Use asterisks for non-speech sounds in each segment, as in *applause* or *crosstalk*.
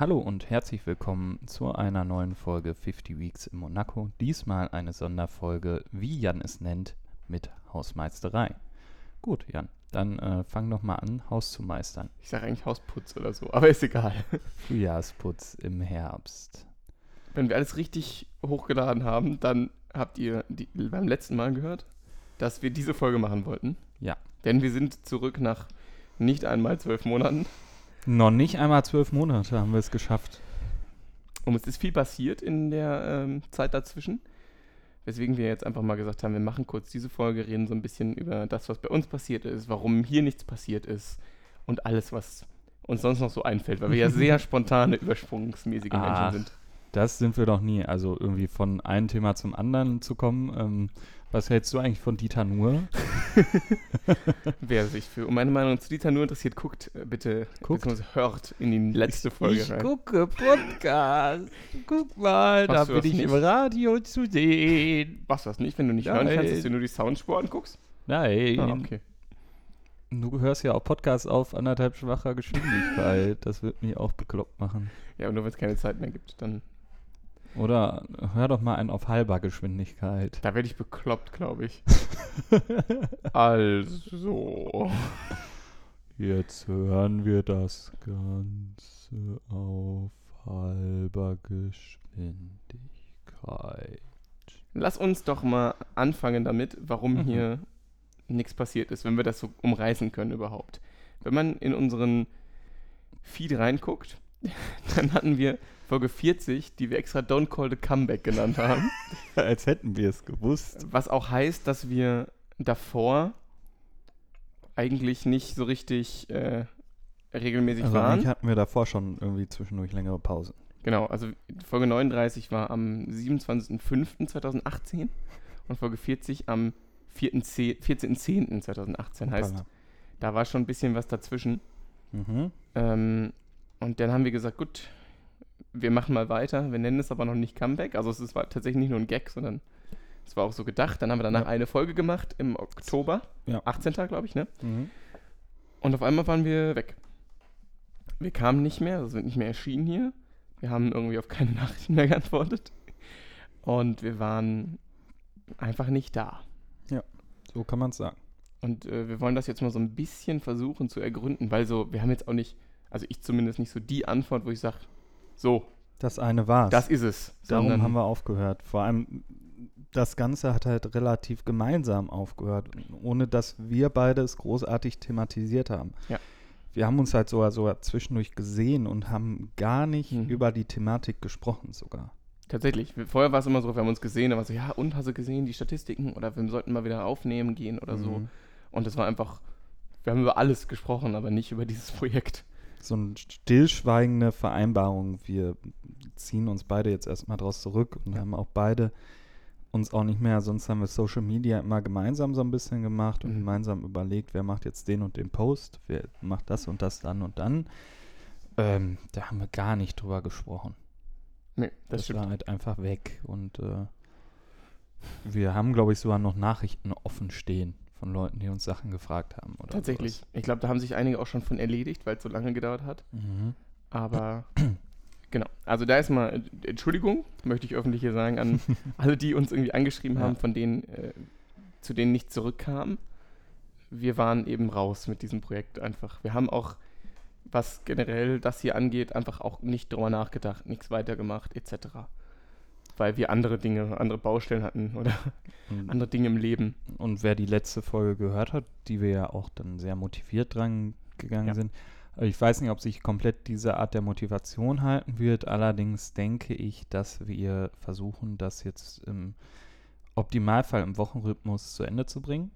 Hallo und herzlich willkommen zu einer neuen Folge 50 Weeks in Monaco. Diesmal eine Sonderfolge, wie Jan es nennt, mit Hausmeisterei. Gut, Jan, dann äh, fang doch mal an, Haus zu meistern. Ich sage eigentlich Hausputz oder so, *laughs* aber ist egal. Frühjahrsputz im Herbst. Wenn wir alles richtig hochgeladen haben, dann habt ihr die, beim letzten Mal gehört, dass wir diese Folge machen wollten. Ja. Denn wir sind zurück nach nicht einmal zwölf Monaten. Noch nicht einmal zwölf Monate haben wir es geschafft. Und es ist viel passiert in der ähm, Zeit dazwischen. Weswegen wir jetzt einfach mal gesagt haben, wir machen kurz diese Folge, reden so ein bisschen über das, was bei uns passiert ist, warum hier nichts passiert ist und alles, was uns sonst noch so einfällt, weil wir ja *laughs* sehr spontane, übersprungsmäßige Ach. Menschen sind. Das sind wir doch nie. Also irgendwie von einem Thema zum anderen zu kommen. Ähm, was hältst du eigentlich von Dieter Nuhr? *laughs* Wer sich für um meine Meinung zu Dieter nur interessiert, guckt äh, bitte, Guckt. hört in die letzte Folge ich rein. gucke Podcast. Guck mal, Machst da bin ich im nicht? Radio zu sehen. Machst du das nicht, wenn du nicht hören kannst, Nein. dass du nur die Soundspur anguckst? Nein. Ah, okay. Du hörst ja auch Podcasts auf anderthalb schwacher Geschwindigkeit. Das wird mich auch bekloppt machen. Ja, aber nur wenn es keine Zeit mehr gibt, dann. Oder hör doch mal einen auf halber Geschwindigkeit. Da werde ich bekloppt, glaube ich. *laughs* also. Jetzt hören wir das Ganze auf halber Geschwindigkeit. Lass uns doch mal anfangen damit, warum Mhm. hier nichts passiert ist, wenn wir das so umreißen können überhaupt. Wenn man in unseren Feed reinguckt, *laughs* dann hatten wir Folge 40, die wir extra Don't Call the Comeback genannt haben. *laughs* Als hätten wir es gewusst. Was auch heißt, dass wir davor eigentlich nicht so richtig äh, regelmäßig Also waren. eigentlich hatten wir davor schon irgendwie zwischendurch längere Pausen. Genau, also Folge 39 war am 27.05.2018 und Folge 40 am 4.10 14.10.2018. Heißt, da war schon ein bisschen was dazwischen. Mhm. Ähm, und dann haben wir gesagt, gut, wir machen mal weiter. Wir nennen es aber noch nicht Comeback. Also es ist- war tatsächlich nicht nur ein Gag, sondern es war auch so gedacht. Dann haben wir danach Ja. eine Folge gemacht im Oktober. Ja. 18. glaube ich, ne? Mhm. Und auf einmal waren wir weg. Wir kamen nicht mehr, also sind nicht mehr erschienen hier. Wir haben irgendwie auf keine *laughs* Nachrichten mehr geantwortet. Und wir waren einfach nicht da. So kann man es sagen. Und äh, wir wollen das jetzt mal so ein bisschen versuchen zu ergründen, weil so, wir haben jetzt auch nicht, also ich zumindest nicht so die Antwort, wo ich sage, so, Das eine war's. das ist es. Darum Sondern- haben wir aufgehört. Vor allem, das Ganze hat halt relativ gemeinsam aufgehört, ohne dass wir beide es großartig thematisiert haben. Ja. Wir haben uns halt sogar, sogar zwischendurch gesehen und haben gar nicht Mhm. über die Thematik gesprochen sogar. Tatsächlich. Vorher war es immer so, wir haben uns gesehen, da war so, ja, und hast du gesehen, die Statistiken? Oder wir sollten mal wieder aufnehmen gehen oder so. Mhm. Und das war einfach, wir haben über alles gesprochen, aber nicht über dieses Projekt. So eine stillschweigende Vereinbarung. Wir ziehen uns beide jetzt erstmal draus zurück und Ja. haben auch beide uns auch nicht mehr, sonst haben wir Social Media immer gemeinsam so ein bisschen gemacht und Mhm. gemeinsam überlegt, wer macht jetzt den und den Post, wer macht das und das dann und dann. Ähm, da haben wir gar nicht drüber gesprochen. Nee, das, Das, stimmt. war halt einfach weg und äh, wir haben, glaube ich, sogar noch Nachrichten offen stehen von Leuten, die uns Sachen gefragt haben. Oder Tatsächlich. Ich glaube, da haben sich einige auch schon von erledigt, weil es so lange gedauert hat. sowas. Mhm. Aber *clears throat* genau. Also da ist mal äh, Entschuldigung, möchte ich öffentlich hier sagen, an *laughs* alle, die uns irgendwie angeschrieben Ja. haben, von denen, äh, zu denen nicht zurückkam. Wir waren eben raus mit diesem Projekt einfach. Wir haben auch, was generell das hier angeht, einfach auch nicht drüber nachgedacht, nichts weitergemacht, etc. Weil wir andere Dinge, andere Baustellen hatten oder Und andere Dinge im Leben. Und wer die letzte Folge gehört hat, die wir ja auch dann sehr motiviert dran gegangen Ja. sind, äh, ich weiß nicht, ob sich komplett diese Art der Motivation halten wird. Allerdings denke ich, dass wir versuchen, das jetzt im Optimalfall im Wochenrhythmus zu Ende zu bringen.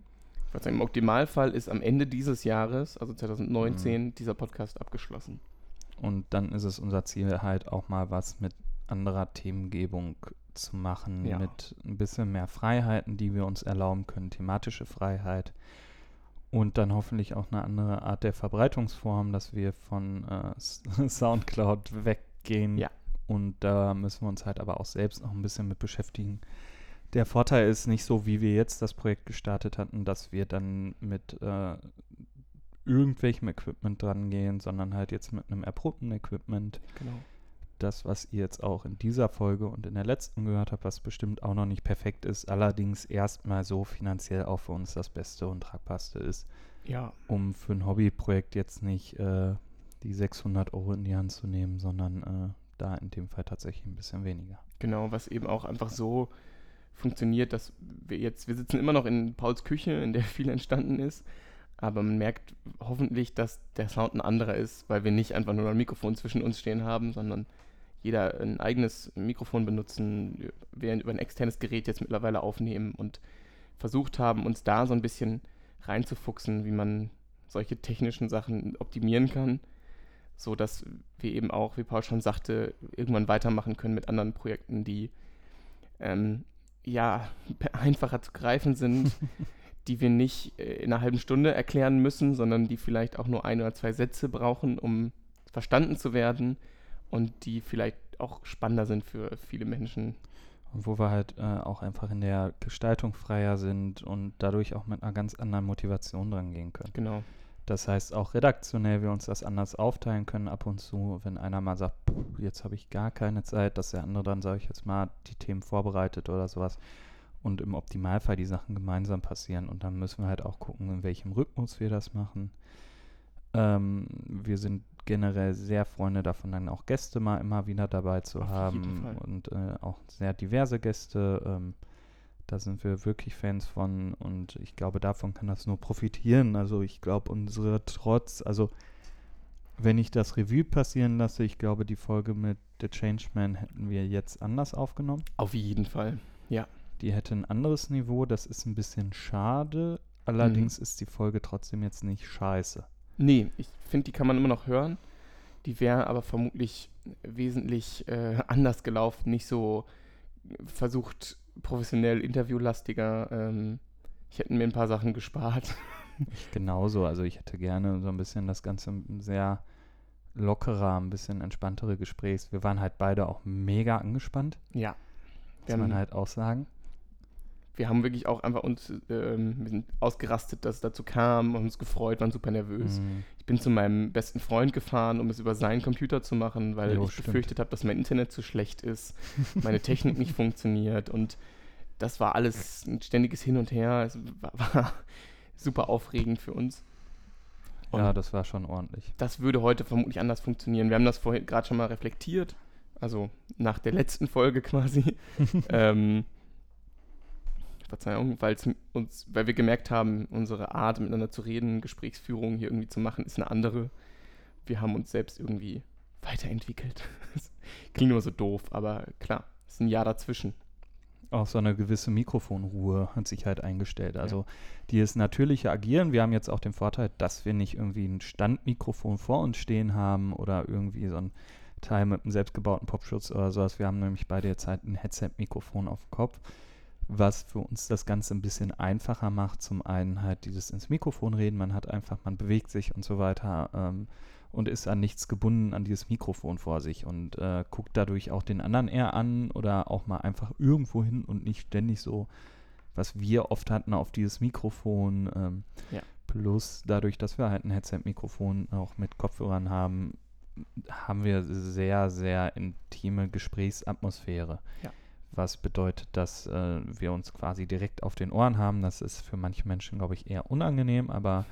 Ich würde sagen, im Optimalfall ist am Ende dieses Jahres, also Mhm. 2019, dieser Podcast abgeschlossen. Und dann ist es unser Ziel halt auch mal was mit anderer Themengebung zu machen, Ja. mit ein bisschen mehr Freiheiten, die wir uns erlauben können, thematische Freiheit. Und dann hoffentlich auch eine andere Art der Verbreitungsform, dass wir von äh, *laughs* Soundcloud weggehen. Ja. Und da müssen wir uns halt aber auch selbst noch ein bisschen mit beschäftigen. Der Vorteil ist nicht so, wie wir jetzt das Projekt gestartet hatten, dass wir dann mit äh, irgendwelchem Equipment dran gehen, sondern halt jetzt mit einem erprobten Equipment. Genau. Das, was ihr jetzt auch in dieser Folge und in der letzten gehört habt, was bestimmt auch noch nicht perfekt ist, allerdings erstmal so finanziell auch für uns das Beste und tragbarste ist, Ja, um für ein Hobbyprojekt jetzt nicht äh, die 600 Euro in die Hand zu nehmen, sondern äh, da in dem Fall tatsächlich ein bisschen weniger. genau, was eben auch einfach so funktioniert, dass wir jetzt, wir sitzen immer noch in Pauls Küche, in der *laughs* viel entstanden ist, aber man merkt hoffentlich, dass der Sound ein anderer ist, weil wir nicht einfach nur ein Mikrofon zwischen uns stehen haben, sondern jeder ein eigenes Mikrofon benutzen, wir über ein externes Gerät jetzt mittlerweile aufnehmen und versucht haben, uns da so ein bisschen reinzufuchsen, wie man solche technischen Sachen optimieren kann, so dass wir eben auch, wie Paul schon sagte, irgendwann weitermachen können mit anderen Projekten, die ähm, ja *laughs* einfacher zu greifen sind, *laughs* die wir nicht äh, in einer halben Stunde erklären müssen, sondern die vielleicht auch nur ein oder zwei Sätze brauchen, um verstanden zu werden und die vielleicht auch spannender sind für viele Menschen. Und wo wir halt äh, auch einfach in der Gestaltung freier sind und dadurch auch mit einer ganz anderen Motivation dran gehen können. Genau. Das heißt, auch redaktionell wir uns das anders aufteilen können ab und zu, wenn einer mal sagt, "Puh, jetzt habe ich gar keine Zeit, dass der andere dann, sage ich jetzt mal, die Themen vorbereitet oder sowas. Und im Optimalfall die Sachen gemeinsam passieren. Und dann müssen wir halt auch gucken, in welchem Rhythmus wir das machen. Ähm, wir sind generell sehr Freunde davon, dann auch Gäste mal immer wieder dabei zu Auf haben. Und äh, auch sehr diverse Gäste. Ähm, da sind wir wirklich Fans von und ich glaube, davon kann das nur profitieren. Also ich glaube, unsere Trotz, also wenn ich das Revue passieren lasse, ich glaube, die Folge mit The Changeman hätten wir jetzt anders aufgenommen. Auf jeden Fall. Die hätte ein anderes Niveau, das ist ein bisschen schade. Allerdings ist die Folge trotzdem jetzt nicht scheiße. Nee, ich finde, die kann man immer noch hören. Die wäre aber vermutlich wesentlich äh, *laughs* anders gelaufen, nicht so versucht professionell interviewlastiger. Ähm, ich hätte mir ein paar Sachen gespart. *laughs* Ich genauso. Also ich hätte gerne so ein bisschen das Ganze sehr lockerer, ein bisschen entspanntere Gesprächs. Wir waren halt beide auch mega angespannt, Ja. muss man halt auch sagen. Wir haben wirklich auch einfach uns, ähm, wir sind ausgerastet, dass es dazu kam, haben uns gefreut, waren super nervös. Mhm. Ich bin zu meinem besten Freund gefahren, um es über seinen Computer zu machen, weil Jo, ich stimmt. befürchtet habe, dass mein Internet zu schlecht ist, meine Technik nicht *laughs* funktioniert und das war alles ein ständiges Hin und Her. Es war, *laughs* war super aufregend für uns. Und Ja, das war schon ordentlich. das würde heute vermutlich anders funktionieren. Wir haben das vorhin gerade schon mal reflektiert, also nach der letzten Folge quasi. *laughs* ähm, Verzeihung, weil's m- uns, weil wir gemerkt haben, unsere Art miteinander zu reden, Gesprächsführung hier irgendwie zu machen, ist eine andere. Wir haben uns selbst irgendwie weiterentwickelt. *laughs* Klingt immer so doof, aber klar, ist ein Jahr dazwischen. Auch so eine gewisse Mikrofonruhe hat sich halt eingestellt. Also dieses natürliche Agieren, wir haben jetzt auch den Vorteil, dass wir nicht irgendwie ein Standmikrofon vor uns stehen haben oder irgendwie so ein Teil mit einem selbstgebauten Popschutz oder sowas. Wir haben nämlich beide jetzt halt ein Headset-Mikrofon auf dem Kopf, was für uns das Ganze ein bisschen einfacher macht. Zum einen halt dieses ins Mikrofon reden, man hat einfach, man bewegt sich und so weiter ähm, und ist an nichts gebunden, an dieses Mikrofon vor sich und äh, guckt dadurch auch den anderen eher an oder auch mal einfach irgendwo hin und nicht ständig so, was wir oft hatten, auf dieses Mikrofon. Ähm, Ja. Plus dadurch, dass wir halt ein Headset-Mikrofon auch mit Kopfhörern haben, haben wir sehr, sehr intime Gesprächsatmosphäre. Ja. Was bedeutet, dass äh, wir uns quasi direkt auf den Ohren haben. Das ist für manche Menschen, glaube ich, eher unangenehm, aber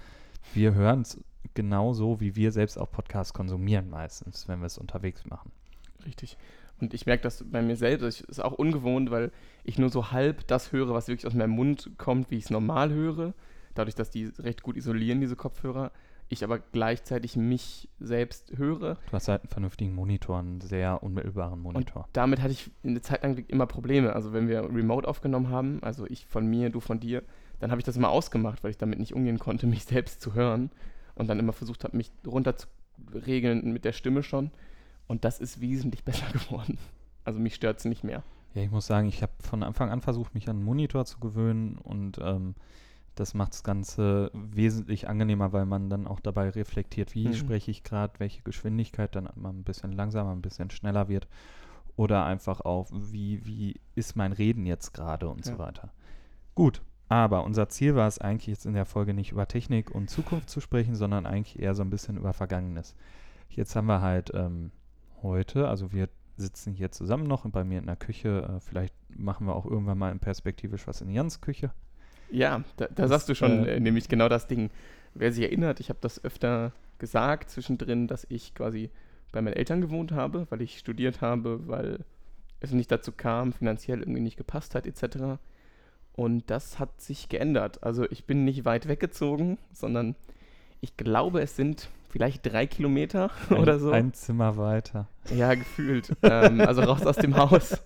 wir hören es genauso, wie wir selbst auch Podcasts konsumieren meistens, wenn wir es unterwegs machen. Richtig. Und ich merke das bei mir selbst. Das ist auch ungewohnt, weil ich nur so halb das höre, was wirklich aus meinem Mund kommt, wie ich es normal höre. Dadurch, dass die recht gut isolieren, diese Kopfhörer. Ich aber gleichzeitig mich selbst höre. Du hast halt einen vernünftigen Monitor, einen sehr unmittelbaren Monitor. Damit hatte ich eine Zeit lang immer Probleme. Also wenn wir remote aufgenommen haben, also ich von mir, du von dir, dann habe ich das immer ausgemacht, weil ich damit nicht umgehen konnte, *laughs* mich selbst zu hören. Und dann immer versucht habe, mich runter zu regeln mit der Stimme schon. Und das ist wesentlich *laughs* besser geworden. Also mich stört es nicht mehr. Ja, ich muss sagen, ich habe von Anfang an versucht, mich an einen Monitor zu gewöhnen und ähm, das macht das Ganze wesentlich angenehmer, weil man dann auch dabei reflektiert, wie Mhm. spreche ich gerade, welche Geschwindigkeit dann mal ein bisschen langsamer, ein bisschen schneller wird oder einfach auch, wie, wie ist mein Reden jetzt gerade und Ja. so weiter. Gut, Aber unser Ziel war es eigentlich jetzt in der Folge nicht über Technik und Zukunft zu sprechen, sondern eigentlich eher so ein bisschen über Vergangenes. Jetzt haben wir halt ähm, heute, also wir sitzen hier zusammen noch bei mir in der Küche. Äh, vielleicht machen wir auch irgendwann mal in perspektivisch was in Jans Küche. Ja, da, da sagst du schon äh, nämlich genau das Ding. Wer sich erinnert, ich habe das öfter gesagt zwischendrin, dass ich quasi bei meinen Eltern gewohnt habe, weil ich studiert habe, weil es nicht dazu kam, finanziell irgendwie nicht gepasst hat, etc. Und das hat sich geändert. Also ich bin nicht weit weggezogen, sondern ich glaube, es sind vielleicht drei Kilometer *laughs* ein, oder so. Ein Zimmer weiter. Ja, gefühlt. ähm, also raus aus dem *laughs* Haus.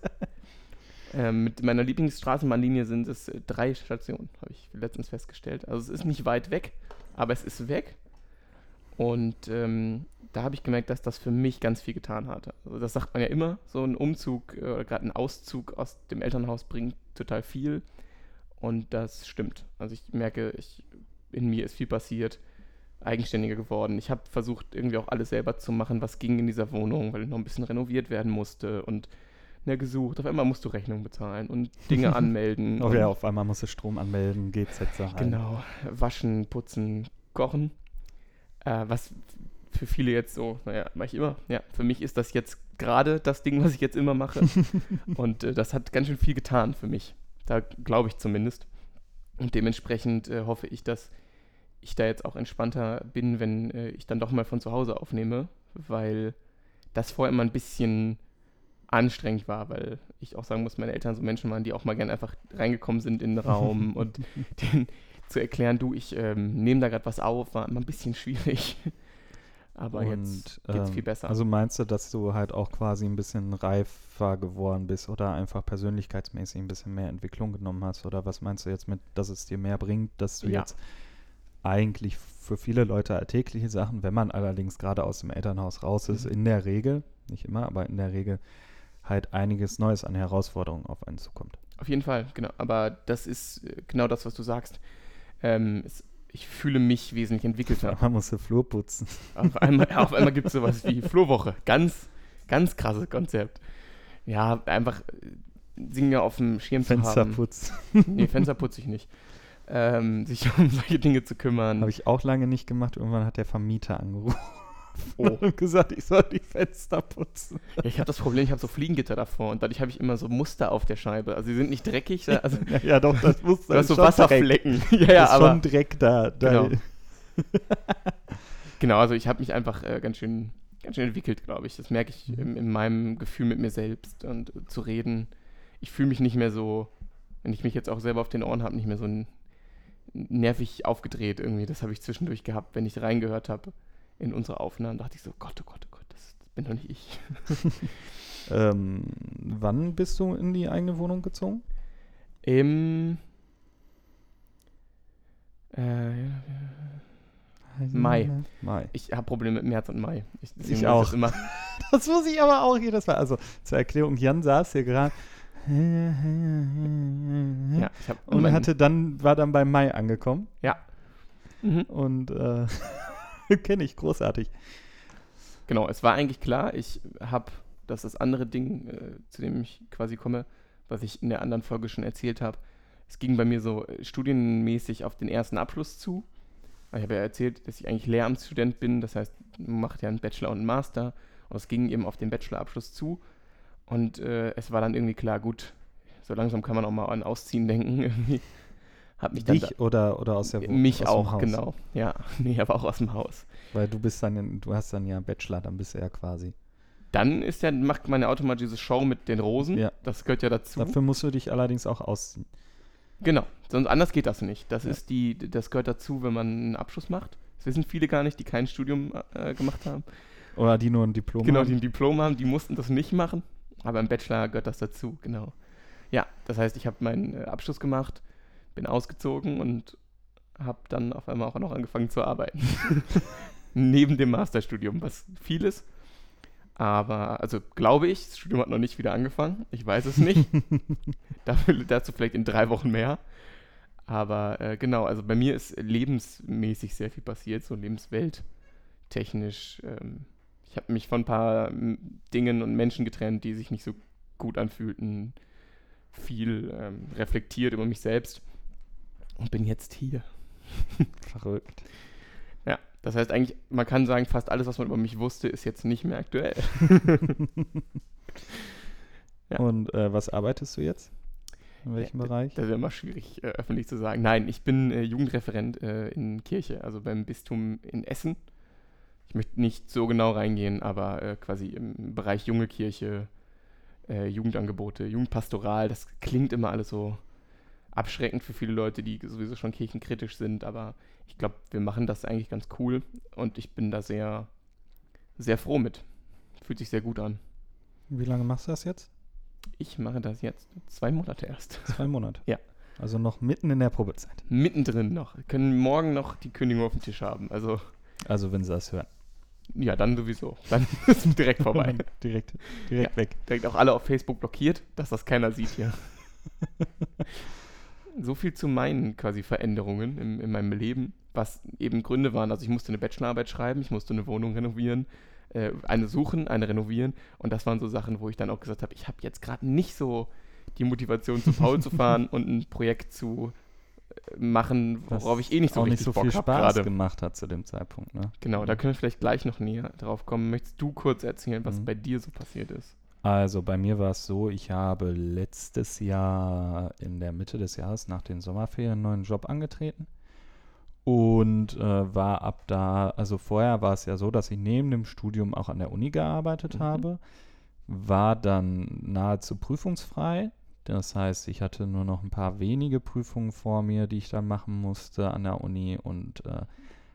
Ähm, mit meiner Lieblingsstraßenbahnlinie sind es äh, drei Stationen, habe ich letztens festgestellt. Also es ist nicht weit weg, aber es ist weg. Und ähm, da habe ich gemerkt, dass das für mich ganz viel getan hat. Also das sagt man ja immer, so ein Umzug äh, oder gerade ein Auszug aus dem Elternhaus bringt total viel. Und das stimmt. Also ich merke, ich, in mir ist viel passiert, eigenständiger geworden. Ich habe versucht, irgendwie auch alles selber zu machen, was ging in dieser Wohnung, weil noch ein bisschen renoviert werden musste und ne, gesucht. Auf einmal musst du Rechnung bezahlen und Dinge *laughs* anmelden. oh ja, auf einmal musst du Strom anmelden, GZ Sachen. Genau, waschen, putzen, kochen. Äh, was für viele jetzt so, naja, mache ich immer. Ja, für mich ist das jetzt gerade das Ding, was ich jetzt immer mache. *laughs* und äh, das hat ganz schön viel getan für mich. Da glaube ich zumindest. Und dementsprechend äh, hoffe ich, dass ich da jetzt auch entspannter bin, wenn äh, ich dann doch mal von zu Hause aufnehme, weil das vorher immer ein bisschen anstrengend war, weil ich auch sagen muss, meine Eltern so Menschen waren, die auch mal gerne einfach reingekommen sind in den *laughs* Raum und denen zu erklären, du, ich ähm, nehme da gerade was auf, war immer ein bisschen schwierig. *laughs* Aber und, jetzt geht ähm, viel besser. Also meinst du, dass du halt auch quasi ein bisschen reifer geworden bist oder einfach persönlichkeitsmäßig ein bisschen mehr Entwicklung genommen hast? Oder was meinst du jetzt mit, dass es dir mehr bringt, dass du ja. jetzt eigentlich für viele Leute alltägliche Sachen, wenn man allerdings gerade aus dem Elternhaus raus ist, mhm. in der Regel, nicht immer, aber in der Regel halt einiges Neues an Herausforderungen auf einen zukommt. Auf jeden Fall, genau. Aber das ist äh, genau das, was du sagst. Ähm, es ich fühle mich wesentlich entwickelter. *laughs* Auf einmal musst du Flur putzen. Auf einmal, ja, einmal gibt es *laughs* sowas wie Flurwoche. Ganz, ganz krasses Konzept. Ja, einfach äh, Dinge auf dem Schirm Fensterputz. zu haben. Fensterputz. Nee, Fenster putze ich nicht. Ähm, sich *laughs* um solche Dinge zu kümmern. Habe ich auch lange nicht gemacht. Irgendwann hat der Vermieter angerufen. Oh. *laughs* und gesagt, ich soll die Fenster putzen. Ja, ich habe das Problem, ich habe so Fliegengitter davor und dadurch habe ich immer so Muster auf der Scheibe. Also sie sind nicht dreckig. Also ja, *laughs* ja, doch, das *laughs* Muster du hast so Wasserflecken. Dreck. ja, ja, ist aber schon Dreck da. da. Genau. genau, also ich habe mich einfach äh, ganz schön ganz schön entwickelt, glaube ich. Das merke ich in, in, meinem Gefühl mit mir selbst und äh, zu reden. Ich fühle mich nicht mehr so, wenn ich mich jetzt auch selber auf den Ohren habe, nicht mehr so nervig aufgedreht irgendwie. Das habe ich zwischendurch gehabt, wenn ich reingehört habe in unsere Aufnahmen, dachte ich so, Gott, oh Gott, oh Gott, das bin doch nicht ich. *laughs* ähm, wann bist du in die eigene Wohnung gezogen? Im äh, Mai. Mai. Ich habe Probleme mit März und Mai. Ich, ich auch. Das, *laughs* das muss ich aber auch jedes Mal. Also zur Erklärung, Jan saß hier gerade. *laughs* Ja, und hatte dann, war dann beim Mai angekommen. Ja. Mhm. Und äh, *laughs* Kenne ich, großartig. Genau, es war eigentlich klar, ich habe, das ist das andere Ding, äh, zu dem ich quasi komme, was ich in der anderen Folge schon erzählt habe. Es ging bei mir so äh, studienmäßig auf den ersten Abschluss zu. Ich habe ja erzählt, dass ich eigentlich Lehramtsstudent bin, das heißt, man macht ja einen Bachelor und einen Master. Und es ging eben auf den Bachelorabschluss zu. Und äh, es war dann irgendwie klar, gut, so langsam kann man auch mal an Ausziehen denken. *laughs* Irgendwie. Hab mich Dich dann da, oder, oder aus der Wohnung? Mich auch, genau. Ja, *laughs* nee, aber auch aus dem Haus. Weil du bist dann, du hast dann ja Bachelor, dann bist du ja quasi. Dann ist ja, macht man ja automatisch diese Show mit den Rosen. Ja. Das gehört ja dazu. Dafür musst du dich allerdings auch ausziehen. Genau, sonst anders geht das nicht. Das ja. ist die, das gehört dazu, wenn man einen Abschluss macht. Das wissen viele gar nicht, die kein Studium äh, gemacht haben. Oder die nur ein Diplom genau, haben. Genau, die ein Diplom haben, die mussten das nicht machen. Aber im Bachelor gehört das dazu, genau. Ja, das heißt, ich habe meinen äh, Abschluss gemacht bin ausgezogen und habe dann auf einmal auch noch angefangen zu arbeiten. *laughs* Neben dem Masterstudium, was vieles. Aber, also glaube ich, das Studium hat noch nicht wieder angefangen. Ich weiß es nicht. *laughs* Dafür, dazu vielleicht in drei Wochen mehr. Aber äh, genau, also bei mir ist lebensmäßig sehr viel passiert, so lebenswelttechnisch. Ähm, ich habe mich von ein paar Dingen und Menschen getrennt, die sich nicht so gut anfühlten. Viel ähm, reflektiert über mich selbst und bin jetzt hier. Verrückt. Ja, das heißt eigentlich, man kann sagen, fast alles, was man über mich wusste, ist jetzt nicht mehr aktuell. *laughs* Ja. Und äh, was arbeitest du jetzt? In welchem Ja, Bereich? Das wäre immer schwierig, äh, öffentlich zu sagen. Nein, ich bin äh, Jugendreferent äh, in Kirche, also beim Bistum in Essen. Ich möchte nicht so genau reingehen, aber äh, quasi im Bereich junge Kirche, äh, Jugendangebote, Jugendpastoral, das klingt immer alles so abschreckend für viele Leute, die sowieso schon kirchenkritisch sind, aber ich glaube, wir machen das eigentlich ganz cool und ich bin da sehr, sehr froh mit. Fühlt sich sehr gut an. Wie lange machst du das jetzt? Ich mache das jetzt zwei Monate erst. *laughs* Zwei Monate. Ja. Also noch mitten in der Probezeit. Mittendrin noch. Wir können morgen noch die Kündigung auf dem Tisch haben. Also, Also wenn sie das hören. ja, dann sowieso. Dann *laughs* ist es direkt vorbei. *laughs* direkt direkt weg. Direkt auch alle auf Facebook blockiert, dass das keiner sieht hier. So viel zu meinen quasi Veränderungen in, in meinem Leben, was eben Gründe waren. Also ich musste eine Bachelorarbeit schreiben, ich musste eine Wohnung renovieren, äh, eine suchen, eine renovieren. Und das waren so Sachen, wo ich dann auch gesagt habe, ich habe jetzt gerade nicht so die Motivation, zu Paul zu fahren *laughs* und ein Projekt zu äh, machen, worauf ich eh nicht so auch richtig nicht so viel Spaß gemacht hat zu dem Zeitpunkt. Ne? Genau, da können wir vielleicht gleich noch näher drauf kommen. Möchtest du kurz erzählen, was Mhm. bei dir so passiert ist? Also bei mir war es so, ich habe letztes Jahr in der Mitte des Jahres nach den Sommerferien einen neuen Job angetreten und äh, war ab da, also vorher war es ja so, dass ich neben dem Studium auch an der Uni gearbeitet Mhm. habe, war dann nahezu prüfungsfrei. Das heißt, ich hatte nur noch ein paar wenige Prüfungen vor mir, die ich dann machen musste an der Uni und äh,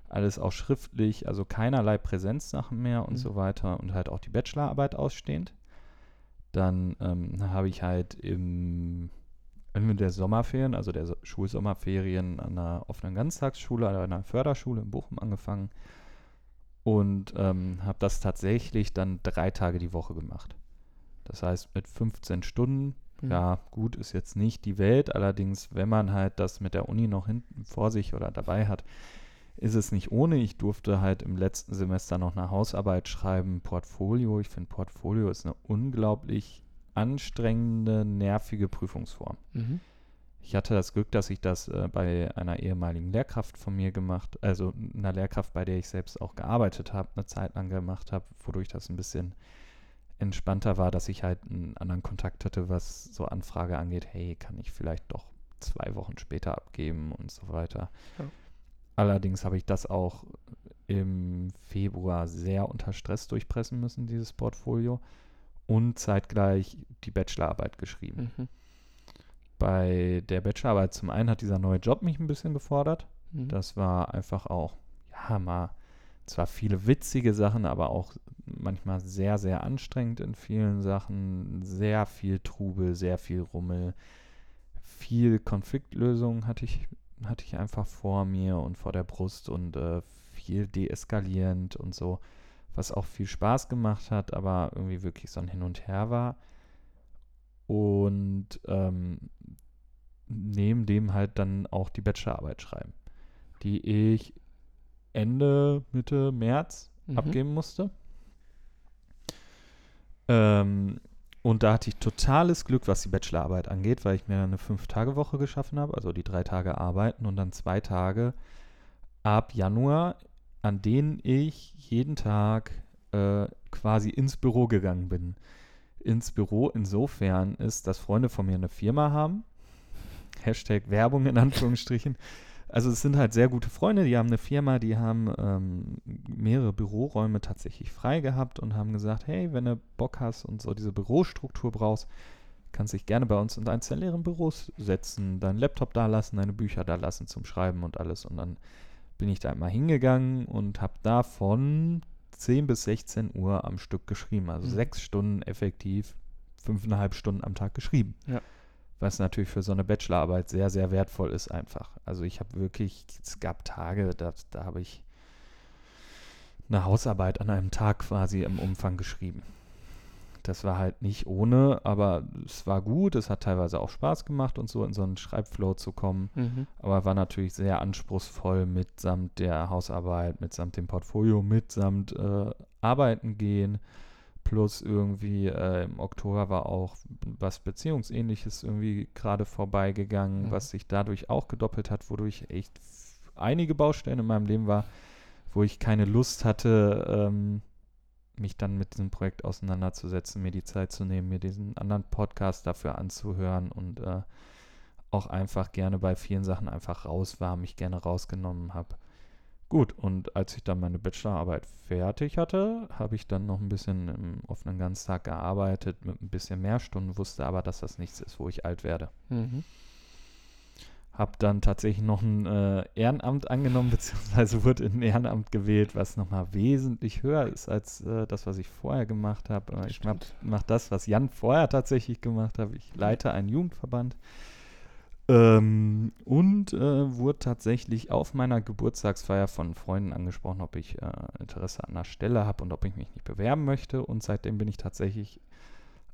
alles auch schriftlich, also keinerlei Präsenzsachen mehr und Mhm. so weiter und halt auch die Bachelorarbeit ausstehend. Dann ähm, habe ich halt im Ende der Sommerferien, also der So- Schulsommerferien an einer offenen Ganztagsschule, an einer Förderschule in Bochum angefangen und ähm, habe das tatsächlich dann drei Tage die Woche gemacht. Das heißt mit 15 Stunden. Mhm. Ja, gut, ist jetzt nicht die Welt, allerdings, wenn man halt das mit der Uni noch hinten vor sich oder dabei hat, ist es nicht ohne. Ich durfte halt im letzten Semester noch eine Hausarbeit schreiben, Portfolio. Ich finde, Portfolio ist eine unglaublich anstrengende, nervige Prüfungsform. Mhm. Ich hatte das Glück, dass ich das äh, bei einer ehemaligen Lehrkraft von mir gemacht, also einer Lehrkraft, bei der ich selbst auch gearbeitet habe, eine Zeit lang gemacht habe, wodurch das ein bisschen entspannter war, dass ich halt einen anderen Kontakt hatte, was so Anfrage angeht, hey, kann ich vielleicht doch zwei Wochen später abgeben und so weiter. Ja. Allerdings habe ich das auch im Februar sehr unter Stress durchpressen müssen, dieses Portfolio, und zeitgleich die Bachelorarbeit geschrieben. Mhm. Bei der Bachelorarbeit zum einen hat dieser neue Job mich ein bisschen gefordert. Mhm. Das war einfach auch, ja, mal zwar viele witzige Sachen, aber auch manchmal sehr, sehr anstrengend in vielen Sachen. Sehr viel Trubel, sehr viel Rummel. Viel Konfliktlösung hatte ich, hatte ich einfach vor mir und vor der Brust und äh, viel deeskalierend und so, was auch viel Spaß gemacht hat, aber irgendwie wirklich so ein Hin und Her war. Und ähm, neben dem halt dann auch die Bachelorarbeit schreiben, die ich Ende, Mitte März Mhm. abgeben musste. Ähm, und da hatte ich totales Glück, was die Bachelorarbeit angeht, weil ich mir eine Fünf-Tage-Woche geschaffen habe, also die drei Tage arbeiten und dann zwei Tage ab Januar, an denen ich jeden Tag äh, quasi ins Büro gegangen bin. Ins Büro insofern ist, dass Freunde von mir eine Firma haben. Hashtag Werbung in Anführungsstrichen. Also es sind halt sehr gute Freunde, die haben eine Firma, die haben ähm, mehrere Büroräume tatsächlich frei gehabt und haben gesagt, hey, wenn du Bock hast und so diese Bürostruktur brauchst, kannst dich gerne bei uns in eins der leeren Büros setzen, deinen Laptop da lassen, deine Bücher da lassen zum Schreiben und alles. Und dann bin ich da immer hingegangen und habe da von 10 bis 16 Uhr am Stück geschrieben. Also Mhm. sechs Stunden effektiv, fünfeinhalb Stunden am Tag geschrieben. Ja. Was natürlich für so eine Bachelorarbeit sehr, sehr wertvoll ist einfach. Also ich habe wirklich, es gab Tage, da, da habe ich eine Hausarbeit an einem Tag quasi im Umfang geschrieben. Das war halt nicht ohne, aber es war gut, es hat teilweise auch Spaß gemacht und so in so einen Schreibflow zu kommen. Mhm. Aber war natürlich sehr anspruchsvoll mitsamt der Hausarbeit, mitsamt dem Portfolio, mitsamt äh, Arbeiten gehen, Plus irgendwie äh, im Oktober war auch was Beziehungsähnliches irgendwie gerade vorbeigegangen, Mhm. was sich dadurch auch gedoppelt hat, wodurch echt einige Baustellen in meinem Leben war, wo ich keine Lust hatte, ähm, mich dann mit diesem Projekt auseinanderzusetzen, mir die Zeit zu nehmen, mir diesen anderen Podcast dafür anzuhören und äh, auch einfach gerne bei vielen Sachen einfach raus war, mich gerne rausgenommen habe. Gut, und als ich dann meine Bachelorarbeit fertig hatte, habe ich dann noch ein bisschen im offenen Ganztag gearbeitet, mit ein bisschen mehr Stunden, wusste aber, dass das nichts ist, wo ich alt werde. Mhm. Habe dann tatsächlich noch ein äh, Ehrenamt angenommen, *laughs* beziehungsweise wurde in ein Ehrenamt gewählt, was nochmal wesentlich höher ist als äh, das, was ich vorher gemacht habe. Äh, ich mache mach das, was Jan vorher tatsächlich gemacht hat. Ich leite einen Jugendverband. Ähm, und äh, wurde tatsächlich auf meiner Geburtstagsfeier von Freunden angesprochen, ob ich äh, Interesse an der Stelle habe und ob ich mich nicht bewerben möchte. Und seitdem bin ich tatsächlich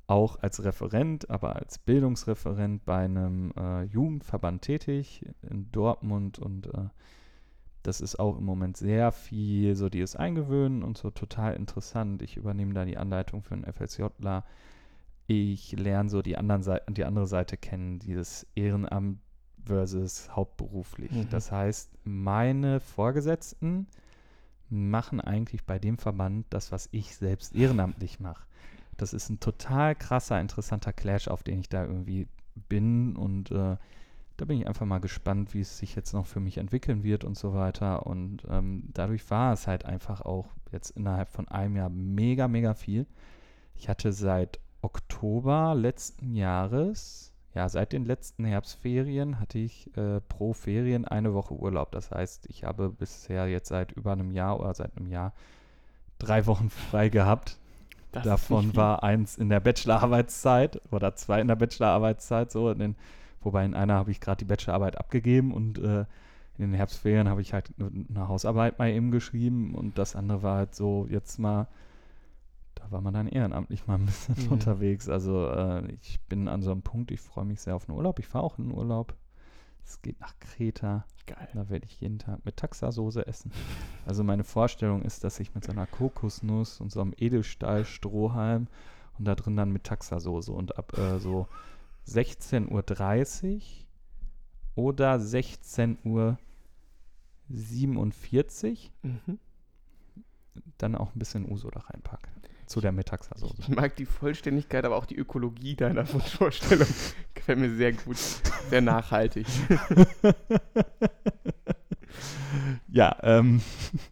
auch als Referent, aber als Bildungsreferent bei einem äh, Jugendverband tätig in Dortmund und äh, das ist auch im Moment sehr viel, so die ist eingewöhnen und so total interessant. Ich übernehme da die Anleitung für einen FSJler. Ich lerne so die, anderen Seite, die andere Seite kennen, dieses Ehrenamt versus hauptberuflich. Mhm. Das heißt, meine Vorgesetzten machen eigentlich bei dem Verband das, was ich selbst ehrenamtlich mache. Das ist ein total krasser, interessanter Clash, auf den ich da irgendwie bin und äh, da bin ich einfach mal gespannt, wie es sich jetzt noch für mich entwickeln wird und so weiter. Und ähm, dadurch war es halt einfach auch jetzt innerhalb von einem Jahr mega, mega viel. Ich hatte seit Oktober letzten Jahres, ja, seit den letzten Herbstferien hatte ich äh, pro Ferien eine Woche Urlaub. Das heißt, ich habe bisher jetzt seit über einem Jahr oder seit einem Jahr drei Wochen frei gehabt. Das Davon war eins in der Bachelorarbeitszeit oder zwei in der Bachelorarbeitszeit. So, in den, wobei in einer habe ich gerade die Bachelorarbeit abgegeben und äh, in den Herbstferien habe ich halt eine Hausarbeit mal eben geschrieben und das andere war halt so jetzt mal, da war man dann ehrenamtlich mal ein bisschen Mhm. unterwegs. Also äh, ich bin an so einem Punkt, ich freue mich sehr auf einen Urlaub. Ich fahre auch in den Urlaub. Es geht nach Kreta. Geil. Da werde ich jeden Tag mit Taxasoße essen. Also meine Vorstellung ist, dass ich mit so einer Kokosnuss und so einem Edelstahl-Strohhalm und da drin dann mit Taxasoße und ab äh, so 16.30 Uhr oder 16.47 Uhr Mhm. dann auch ein bisschen Uso da reinpacke. Zu der Mittagssoße. Ich mag die Vollständigkeit, aber auch die Ökologie deiner Wunschvorstellung. *laughs* Gefällt mir sehr gut. Sehr nachhaltig. *laughs* ja, ähm,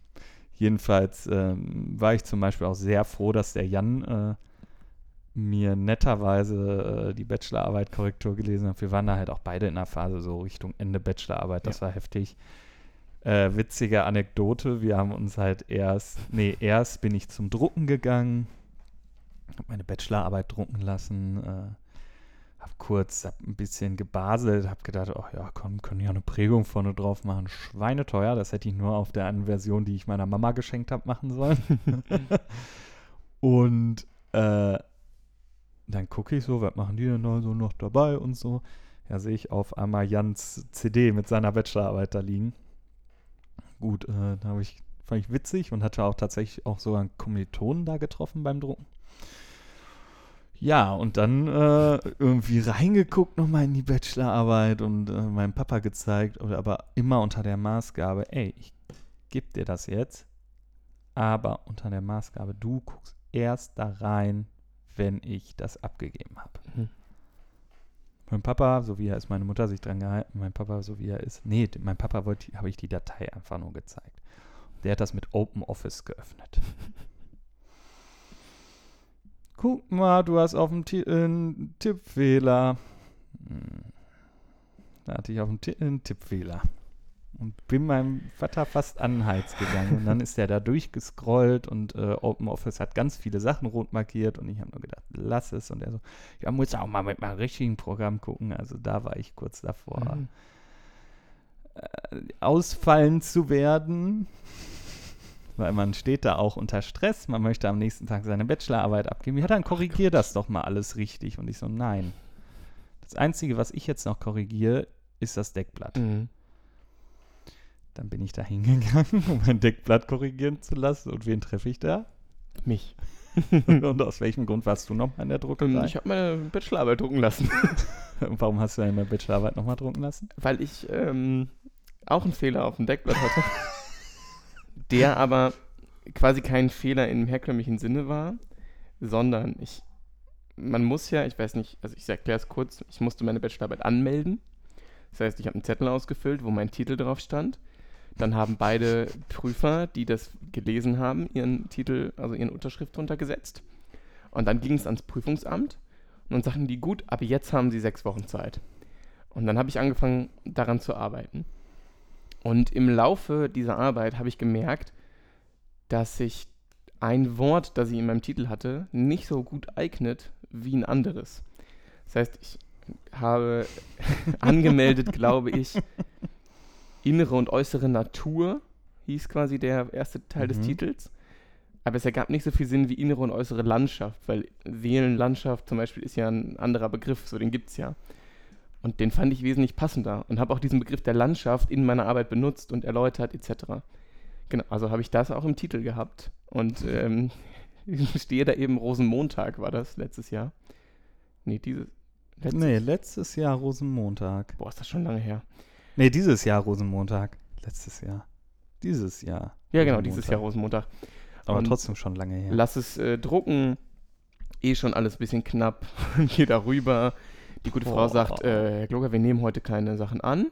*laughs* jedenfalls ähm, war ich zum Beispiel auch sehr froh, dass der Jan äh, mir netterweise äh, die Bachelorarbeit Korrektur gelesen hat. Wir waren da halt auch beide in der Phase so Richtung Ende Bachelorarbeit. Das war heftig. Äh, witzige Anekdote, wir haben uns halt erst, nee, erst bin ich zum Drucken gegangen, habe meine Bachelorarbeit drucken lassen, äh, hab kurz hab ein bisschen gebaselt, hab gedacht, ach ja, komm, können ja eine Prägung vorne drauf machen. Schweineteuer, das hätte ich nur auf der einen Version, die ich meiner Mama geschenkt habe, machen sollen. *laughs* und äh, dann gucke ich so, was machen die denn da so noch dabei und so. Ja, sehe ich auf einmal Jans CD mit seiner Bachelorarbeit da liegen. Gut, äh, da habe ich, fand ich witzig und hatte auch tatsächlich auch sogar einen Kommilitonen da getroffen beim Drucken. Ja, und dann äh, irgendwie reingeguckt nochmal in die Bachelorarbeit und äh, meinem Papa gezeigt, aber immer unter der Maßgabe, ey, ich gebe dir das jetzt, aber unter der Maßgabe, du guckst erst da rein, wenn ich das abgegeben habe. Mhm. Mein Papa, so wie er ist, meine Mutter sich dran gehalten, mein Papa, so wie er ist, nee, mein Papa wollte, habe ich die Datei einfach nur gezeigt. Der hat das mit Open Office geöffnet. *laughs* Guck mal, du hast auf dem äh, einen Tippfehler. Hm. Da hatte ich auf dem Ti- einen Tippfehler. Und bin meinem Vater fast an den Hals gegangen. Und dann ist er da durchgescrollt und äh, Open Office hat ganz viele Sachen rot markiert. Und ich habe nur gedacht, lass es. Und er so, ja, muss auch mal mit meinem richtigen Programm gucken. Also da war ich kurz davor, Mhm. äh, ausfallen zu werden. *laughs* Weil man steht da auch unter Stress. Man möchte am nächsten Tag seine Bachelorarbeit abgeben. Ja, dann korrigier das doch mal alles richtig. Und ich so, nein. Das Einzige, was ich jetzt noch korrigiere, ist das Deckblatt. Mhm. Dann bin ich da hingegangen, *laughs* um mein Deckblatt korrigieren zu lassen. Und wen treffe ich da? Mich. *laughs* Und aus welchem Grund warst du nochmal in der Druckerei? Ich habe meine Bachelorarbeit drucken lassen, *laughs* Warum hast du deine Bachelorarbeit nochmal drucken lassen? weil ich ähm, auch einen Fehler auf dem Deckblatt hatte, der aber quasi kein Fehler im herkömmlichen Sinne war, sondern ich, man muss ja, ich weiß nicht, also ich erkläre es kurz, ich musste meine Bachelorarbeit anmelden. Das heißt, ich habe einen Zettel ausgefüllt, wo mein Titel drauf stand. Dann haben beide Prüfer, die das gelesen haben, ihren Titel, also ihren Unterschrift drunter gesetzt. Und dann ging es ans Prüfungsamt und dann sagten die, gut, aber jetzt haben sie sechs Wochen Zeit. Und dann habe ich angefangen, daran zu arbeiten. Und im Laufe dieser Arbeit habe ich gemerkt, dass sich ein Wort, das ich in meinem Titel hatte, nicht so gut eignet wie ein anderes. Das heißt, ich habe *laughs* angemeldet, glaube ich, innere und äußere Natur, hieß quasi der erste Teil des Mhm. Titels. Aber es ergab nicht so viel Sinn wie innere und äußere Landschaft, weil Seelenlandschaft zum Beispiel ist ja ein anderer Begriff, so den gibt es ja. Und den fand ich wesentlich passender und habe auch diesen Begriff der Landschaft in meiner Arbeit benutzt und erläutert etc. Genau, also habe ich das auch im Titel gehabt. Und ähm, *laughs* stehe da eben Rosenmontag, war das letztes Jahr. Nee, dieses. Letztes, Nee, letztes Jahr Rosenmontag. Boah, ist das schon lange her. Nee, dieses Jahr Rosenmontag. Letztes Jahr. Dieses Jahr. Ja, genau, dieses Jahr Rosenmontag. Aber Und trotzdem schon lange her. Lass es äh, drucken. Eh schon alles ein bisschen knapp. *laughs* Geh da rüber. Die gute Frau Boah. sagt, äh, Herr Gloger, wir nehmen heute keine Sachen an.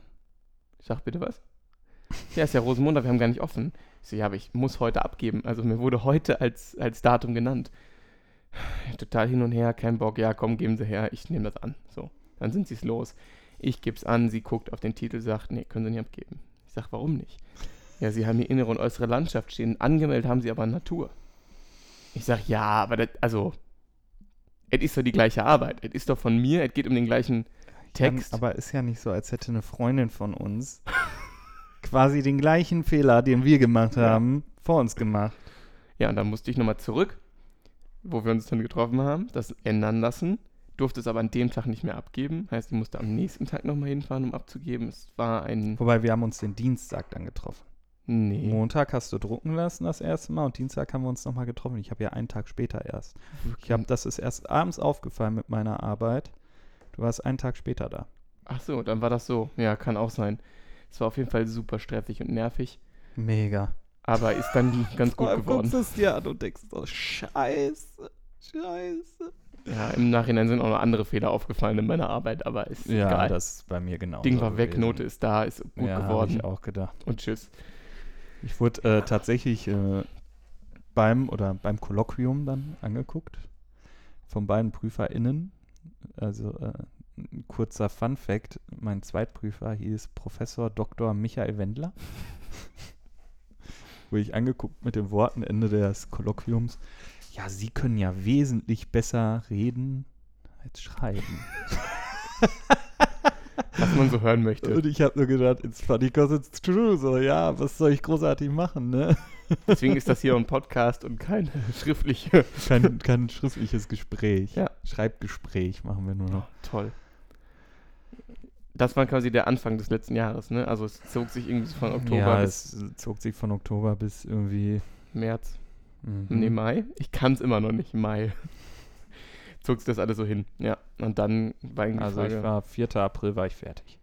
Ich sag, bitte was? Ja, ist ja Rosenmontag, wir haben gar nicht offen. Ich so, ja, aber ich muss heute abgeben. Also mir wurde heute als, als Datum genannt. Total hin und her, kein Bock. Ja, komm, geben Sie her, ich nehme das an. So, dann sind sie es los. Ich gebe es an, sie guckt auf den Titel, sagt, nee, können Sie nicht abgeben. Ich sag, warum nicht? Ja, Sie haben hier innere und äußere Landschaft stehen. Angemeldet haben Sie aber Natur. Ich sag, ja, aber das, also, es ist doch die gleiche Arbeit. Es ist doch von mir, es geht um den gleichen Text. Jan, aber ist ja nicht so, als hätte eine Freundin von uns *laughs* quasi den gleichen Fehler, den wir gemacht Ja. haben, vor uns gemacht. Ja, und dann musste ich nochmal zurück, wo wir uns dann getroffen haben, das ändern lassen, durfte es aber an dem Tag nicht mehr abgeben. Heißt, ich musste am nächsten Tag nochmal hinfahren, um abzugeben. Es war ein. Wobei wir haben uns den Dienstag dann getroffen. Nee. Montag hast du drucken lassen das erste Mal und Dienstag haben wir uns nochmal getroffen. Ich habe ja einen Tag später erst. Ich habe, das ist erst abends aufgefallen mit meiner Arbeit. Du warst einen Tag später da. Ach so, dann war das so. Ja, kann auch sein. Es war auf jeden Fall super stressig und nervig, Mega. aber ist dann *laughs* ganz gut geworden. es dir an und denkst, oh, scheiße, scheiße. Ja, im Nachhinein sind auch noch andere Fehler aufgefallen in meiner Arbeit, aber ist Ja, egal. das ist bei mir genau. Ding war weg, Note ist da, ist gut ja, geworden. ich auch gedacht. Und tschüss. Ich wurde äh, tatsächlich äh, beim oder beim Kolloquium dann angeguckt von beiden PrüferInnen. Also äh, ein kurzer Fun Fact: Mein Zweitprüfer hieß Professor Dr. Michael Wendler. *laughs* Wurde ich angeguckt mit den Worten Ende des Kolloquiums. Ja, Sie können ja wesentlich besser reden als schreiben. *laughs* Was man so hören möchte. Und ich habe nur gedacht, it's funny because it's true. So, ja, was soll ich großartig machen, ne? Deswegen ist das hier ein Podcast und keine *laughs* schriftliche. Kein, kein schriftliches Gespräch. Ja. Schreibgespräch machen wir nur noch. Toll. Das war quasi der Anfang des letzten Jahres, ne? Also es zog sich irgendwie von Oktober ja, bis es zog sich von Oktober bis irgendwie. März. Mhm. Nee, Mai? Ich kann es immer noch nicht, Mai. *laughs* zog das alles so hin. Ja. Und dann war irgendwie die Also Frage, ich war 4. April war ich fertig.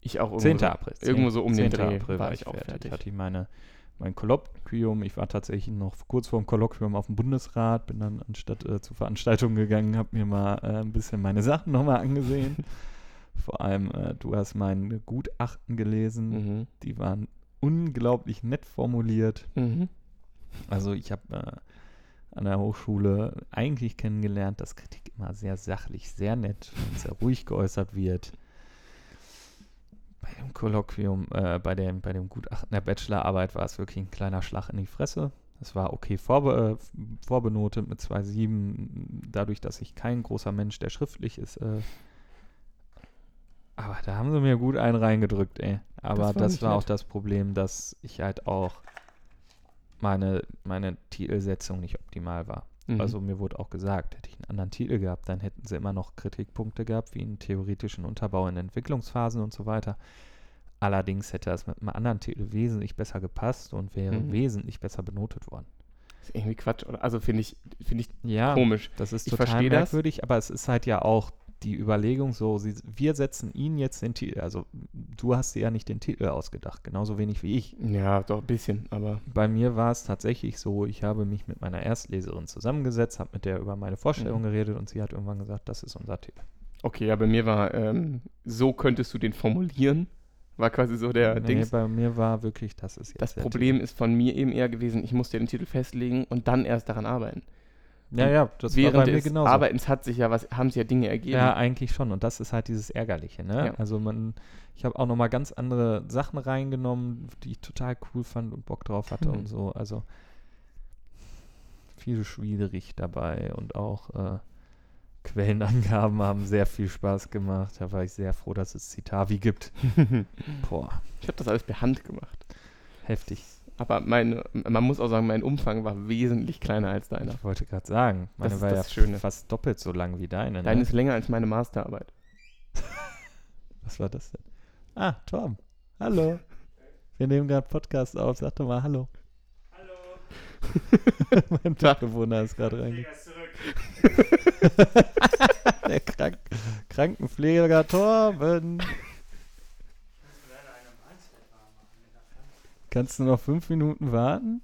ich auch irgendwo 10. so, April. irgendwo so um den 10. Dreh April war ich auch fertig. Hatte ich meine, mein Kolloquium. Ich war tatsächlich noch kurz vor dem Kolloquium auf dem Bundesrat, bin dann anstatt äh, zu Veranstaltungen gegangen, habe mir mal äh, ein bisschen meine Sachen nochmal angesehen. *laughs* Vor allem, äh, du hast mein Gutachten gelesen. Mhm. Die waren unglaublich nett formuliert. Mhm. Also ich habe äh, an der Hochschule eigentlich kennengelernt, dass Kritik immer sehr sachlich, sehr nett und sehr ruhig geäußert wird. Bei dem Kolloquium, äh, bei, dem, bei dem Gutachten der Bachelorarbeit war es wirklich ein kleiner Schlag in die Fresse. Es war okay vorbe äh, vorbenotet mit 2,7, dadurch, dass ich kein großer Mensch, der schriftlich ist. Äh, aber da haben sie mir gut einen reingedrückt, ey. Aber war das war auch nett. das Problem, dass ich halt auch meine, meine Titelsetzung nicht optimal war. Mhm. Also mir wurde auch gesagt, hätte ich einen anderen Titel gehabt, dann hätten sie immer noch Kritikpunkte gehabt, wie einen theoretischen Unterbau in Entwicklungsphasen und so weiter. Allerdings hätte das mit einem anderen Titel wesentlich besser gepasst und wäre Mhm. wesentlich besser benotet worden. ist irgendwie Quatsch, oder? Also finde ich, finde ich Ja, komisch. das ist Ich total das. merkwürdig, aber es ist halt ja auch die Überlegung so, sie, wir setzen ihn jetzt den Titel, also du hast dir ja nicht den Titel ausgedacht, genauso wenig wie ich. Ja, doch ein bisschen, aber Bei mir war es tatsächlich so, ich habe mich mit meiner Erstleserin zusammengesetzt, habe mit der über meine Vorstellung Mhm. geredet und sie hat irgendwann gesagt, das ist unser Titel. okay, ja, bei mir war, ähm, so könntest du den formulieren, war quasi so der nee, Dings. bei mir war wirklich, das ist jetzt Das Problem ist von mir eben eher gewesen, ich musste den Titel festlegen und dann erst daran arbeiten. Ja, ja, das Während war bei mir des genauso. Arbeitens hat sich ja was, haben sich ja Dinge ergeben. Ja, eigentlich schon. Und das ist halt dieses Ärgerliche, ne? Ja. Also man, ich habe auch nochmal ganz andere Sachen reingenommen, die ich total cool fand und Bock drauf hatte Mhm. und so. Also viel schwierig dabei und auch äh, Quellenangaben haben sehr viel Spaß gemacht. Da war ich sehr froh, dass es Citavi gibt. *laughs* Boah, ich habe das alles per Hand gemacht. heftig. Aber meine, man muss auch sagen, mein Umfang war wesentlich kleiner als deiner. Ich wollte gerade sagen, meine ist war ja das Schöne. fast doppelt so lang wie deine. Deine Ne? ist länger als meine Masterarbeit. *laughs* Was war das denn? Ah, Tom. Hallo. Wir nehmen gerade Podcast auf. Sag doch mal Hallo. Hallo. *laughs* mein Mitbewohner ist gerade reingegangen. *laughs* Der Krank Krankenpfleger Torben. Kannst du noch fünf Minuten warten?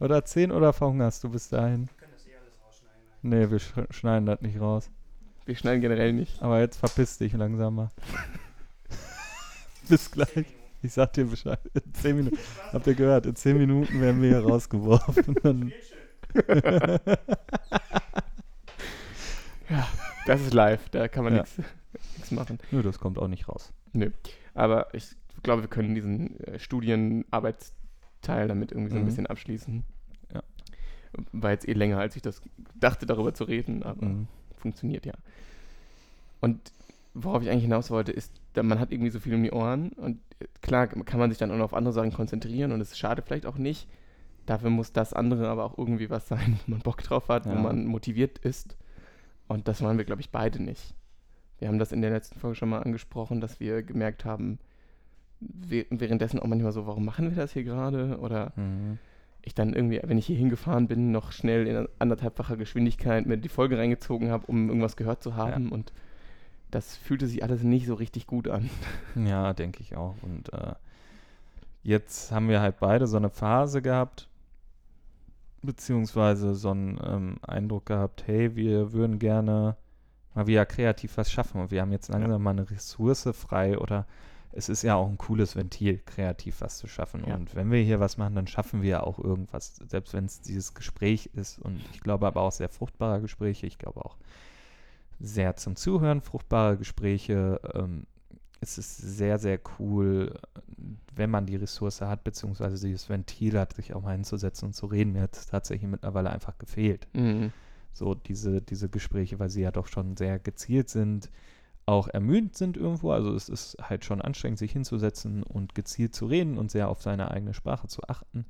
Oder zehn oder verhungerst du bis dahin? Nee, wir sch schneiden das nicht raus. Wir schneiden generell nicht. Aber jetzt verpiss dich langsamer. *laughs* Bis gleich. Ich sag dir Bescheid. In 10 Minuten. Habt ihr gehört? In 10 Minuten werden wir hier rausgeworfen. *laughs* Dann *laughs* Das ist live, da kann man Ja. nichts machen. Nö, das kommt auch nicht raus. Aber ich glaube, wir können diesen äh, Studienarbeitsteil damit irgendwie so ein Mhm. bisschen abschließen. Ja. War jetzt eh länger, als ich das dachte, darüber zu reden, aber Mhm. funktioniert ja. Und worauf ich eigentlich hinaus wollte, ist, man hat irgendwie so viel um die Ohren und äh, klar kann man sich dann auch noch auf andere Sachen konzentrieren und es ist schade vielleicht auch nicht. Dafür muss das andere aber auch irgendwie was sein, wo man Bock drauf hat, wo Ja. man motiviert ist. Und das waren wir, glaube ich, beide nicht. Wir haben das in der letzten Folge schon mal angesprochen, dass wir gemerkt haben, währenddessen auch manchmal so, warum machen wir das hier gerade? Oder Mhm. ich dann irgendwie, wenn ich hier hingefahren bin, noch schnell in anderthalbfacher Geschwindigkeit mir die Folge reingezogen habe, um irgendwas gehört zu haben. Und das fühlte sich alles nicht so richtig gut an. *laughs* Ja, denke ich auch. Und äh, jetzt haben wir halt beide so eine Phase gehabt, beziehungsweise so einen ähm, Eindruck gehabt, hey, wir würden gerne mal wieder kreativ was schaffen. Und wir haben jetzt langsam mal eine Ressource frei oder es ist ja auch ein cooles Ventil, kreativ was zu schaffen. Ja. Und wenn wir hier was machen, dann schaffen wir ja auch irgendwas, selbst wenn es dieses Gespräch ist. Und ich glaube aber auch sehr fruchtbare Gespräche. Ich glaube auch sehr zum Zuhören fruchtbare Gespräche. Ähm, es ist sehr, sehr cool, wenn man die Ressource hat, beziehungsweise dieses Ventil hat, sich auch mal hinzusetzen und zu reden. Mir hat es tatsächlich mittlerweile einfach gefehlt. Mhm. So diese, diese Gespräche, weil sie ja doch schon sehr gezielt sind, auch ermüdend sind irgendwo. Also es ist halt schon anstrengend, sich hinzusetzen und gezielt zu reden und sehr auf seine eigene Sprache zu achten.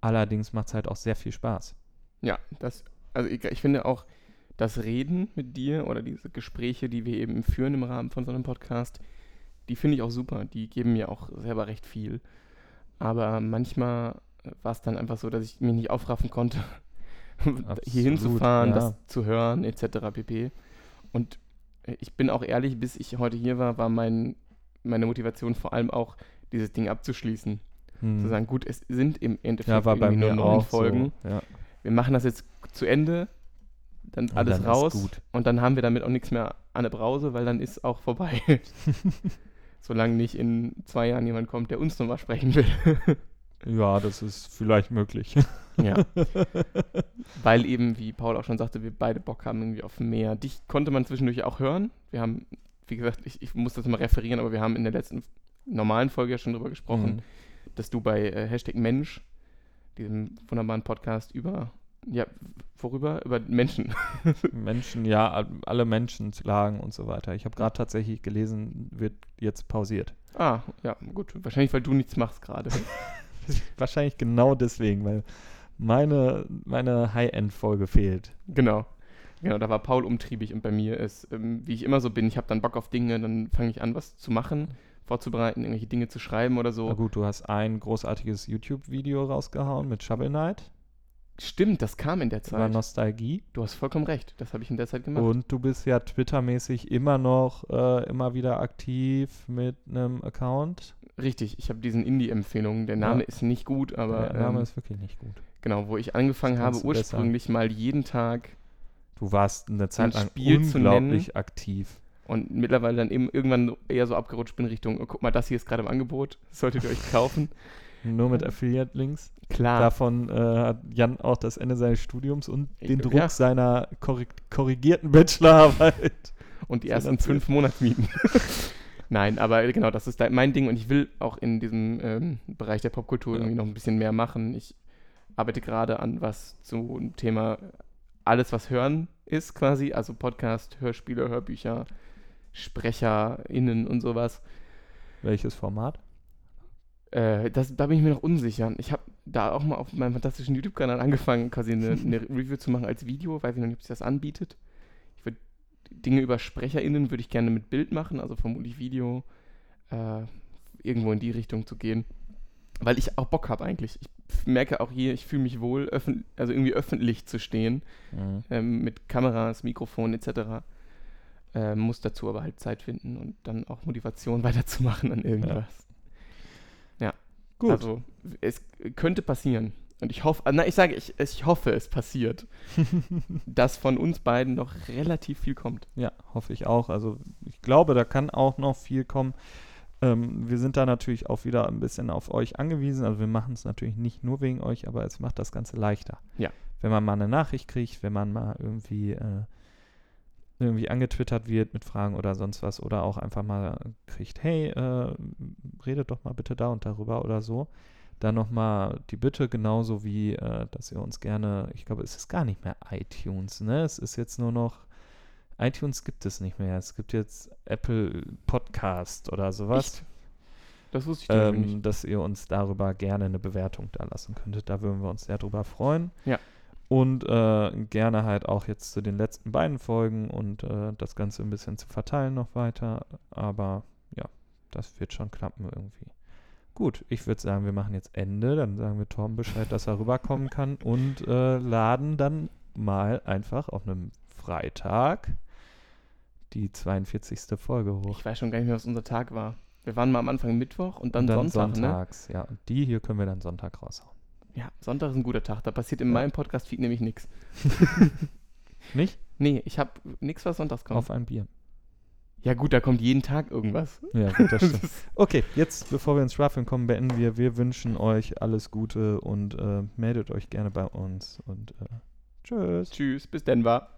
Allerdings macht es halt auch sehr viel Spaß. Ja, das, also ich, ich finde auch, das Reden mit dir oder diese Gespräche, die wir eben führen im Rahmen von so einem Podcast, die finde ich auch super. Die geben mir auch selber recht viel. Aber manchmal war es dann einfach so, dass ich mich nicht aufraffen konnte, *laughs* hier Absolut, hinzufahren, ja. das zu hören, etc. pp. Und ich bin auch ehrlich, bis ich heute hier war, war mein, meine Motivation vor allem auch, dieses Ding abzuschließen. Hm. Zu sagen, gut, es sind im Endeffekt ja, irgendwie mir nur neun Folgen so. Ja. wir machen das jetzt zu Ende, dann Und alles dann raus und dann haben wir damit auch nichts mehr an der Brause, weil dann ist auch vorbei. *laughs* Solange nicht in zwei Jahren jemand kommt, der uns nochmal sprechen will. Ja, das ist vielleicht möglich. *laughs* ja. *laughs* Weil eben, wie Paul auch schon sagte, wir beide Bock haben irgendwie auf mehr. Dich konnte man zwischendurch auch hören. Wir haben, wie gesagt, ich, ich muss das mal referieren, aber wir haben in der letzten normalen Folge ja schon drüber gesprochen, Mhm. dass du bei äh, Hashtag Mensch, diesem wunderbaren Podcast über, ja, worüber? Über Menschen. *laughs* Menschen, ja, all- alle Menschenlagen und so weiter. Ich habe gerade tatsächlich gelesen, wird jetzt pausiert. Ah, ja, gut. Wahrscheinlich, weil du nichts machst gerade. *laughs* Wahrscheinlich genau deswegen, weil meine, meine High-End-Folge fehlt. genau. Genau, da war Paul umtriebig und bei mir ist, ähm, wie ich immer so bin, ich habe dann Bock auf Dinge, dann fange ich an, was zu machen, vorzubereiten, irgendwelche Dinge zu schreiben oder Na so. gut, du hast ein großartiges YouTube-Video rausgehauen mit Shovel Knight. Stimmt, das kam in der über Zeit. Nostalgie. Du hast vollkommen recht. Das habe ich in der Zeit gemacht. Und du bist ja Twitter-mäßig immer noch äh, immer wieder aktiv mit einem Account. Richtig, ich habe diesen Indie-Empfehlungen. Der Name Ja. ist nicht gut, aber Der Name ähm, ist wirklich nicht gut. Genau, wo ich angefangen habe, du besser. ursprünglich mal jeden Tag Du warst eine Zeit lang Spiel zu unglaublich aktiv. und mittlerweile dann eben irgendwann eher so abgerutscht bin Richtung, oh, guck mal, das hier ist gerade im Angebot, das solltet ihr euch kaufen. *laughs* Nur mit Affiliate-Links. Klar, Davon äh, hat Jan auch das Ende seines Studiums und Ich- den Druck ja. seiner korrig korrigierten Bachelorarbeit. *laughs* und die ersten fünf Monatsmieten. *laughs* Nein, aber genau, das ist mein Ding und ich will auch in diesem ähm, Bereich der Popkultur Ja. irgendwie noch ein bisschen mehr machen. Ich arbeite gerade an was zu dem Thema alles, was Hören ist quasi, also Podcast, Hörspiele, Hörbücher, SprecherInnen und sowas. Welches Format? Äh, das, da bin ich mir noch unsicher. Ich habe da auch mal auf meinem fantastischen YouTube-Kanal angefangen, quasi eine, eine Review zu machen als Video. Weiß ich noch nicht, ob sich das anbietet. Ich würde Dinge über SprecherInnen würde ich gerne mit Bild machen, also vermutlich Video, äh, irgendwo in die Richtung zu gehen. Weil ich auch Bock habe eigentlich. Ich merke auch hier, ich fühle mich wohl, öffn also irgendwie öffentlich zu stehen, Mhm. ähm, mit Kameras, Mikrofon etc. Äh, muss dazu aber halt Zeit finden und dann auch Motivation *laughs* weiterzumachen an irgendwas. Gut. Also, es könnte passieren. Und ich hoffe, na, ich sage, ich, ich hoffe, es passiert, *laughs* dass von uns beiden noch relativ viel kommt. Ja, hoffe ich auch. Also ich glaube, da kann auch noch viel kommen. Ähm, wir sind da natürlich auch wieder ein bisschen auf euch angewiesen. Also wir machen es natürlich nicht nur wegen euch, aber es macht das Ganze leichter. Ja. Wenn man mal eine Nachricht kriegt, wenn man mal irgendwie, äh, irgendwie angetwittert wird mit Fragen oder sonst was oder auch einfach mal kriegt, hey, äh, redet doch mal bitte da und darüber oder so. Dann nochmal die Bitte, genauso wie, äh, dass ihr uns gerne, ich glaube, es ist gar nicht mehr iTunes, ne? Es ist jetzt nur noch iTunes gibt es nicht mehr. Es gibt jetzt Apple Podcast oder sowas. Echt? Das wusste ich Ähm, nicht. dass ihr uns darüber gerne eine Bewertung da lassen könntet. Da würden wir uns sehr drüber freuen. Ja. Und äh, gerne halt auch jetzt zu den letzten beiden Folgen und äh, das Ganze ein bisschen zu verteilen noch weiter. Aber ja, das wird schon klappen irgendwie. Gut, ich würde sagen, wir machen jetzt Ende. Dann sagen wir Torben Bescheid, dass er rüberkommen kann und äh, laden dann mal einfach auf einem Freitag die 42. Folge hoch. Ich weiß schon gar nicht mehr, was unser Tag war. Wir waren mal am Anfang Mittwoch und dann, Und dann Sonntag, ne? sonntags, ja. Und die hier können wir dann Sonntag raushauen. Ja, Sonntag ist ein guter Tag. Da passiert in Ja. meinem Podcast-Feed nämlich nichts. *laughs* Nicht? Nee, ich habe nichts, was sonntags kommt. Auf ein Bier. Ja gut, da kommt jeden Tag irgendwas. Ja, gut, das *laughs* stimmt. Okay, jetzt, bevor wir ins Schwafeln kommen, beenden wir. Wir wünschen euch alles Gute und äh, meldet euch gerne bei uns. Und äh, tschüss. Tschüss, bis Denver.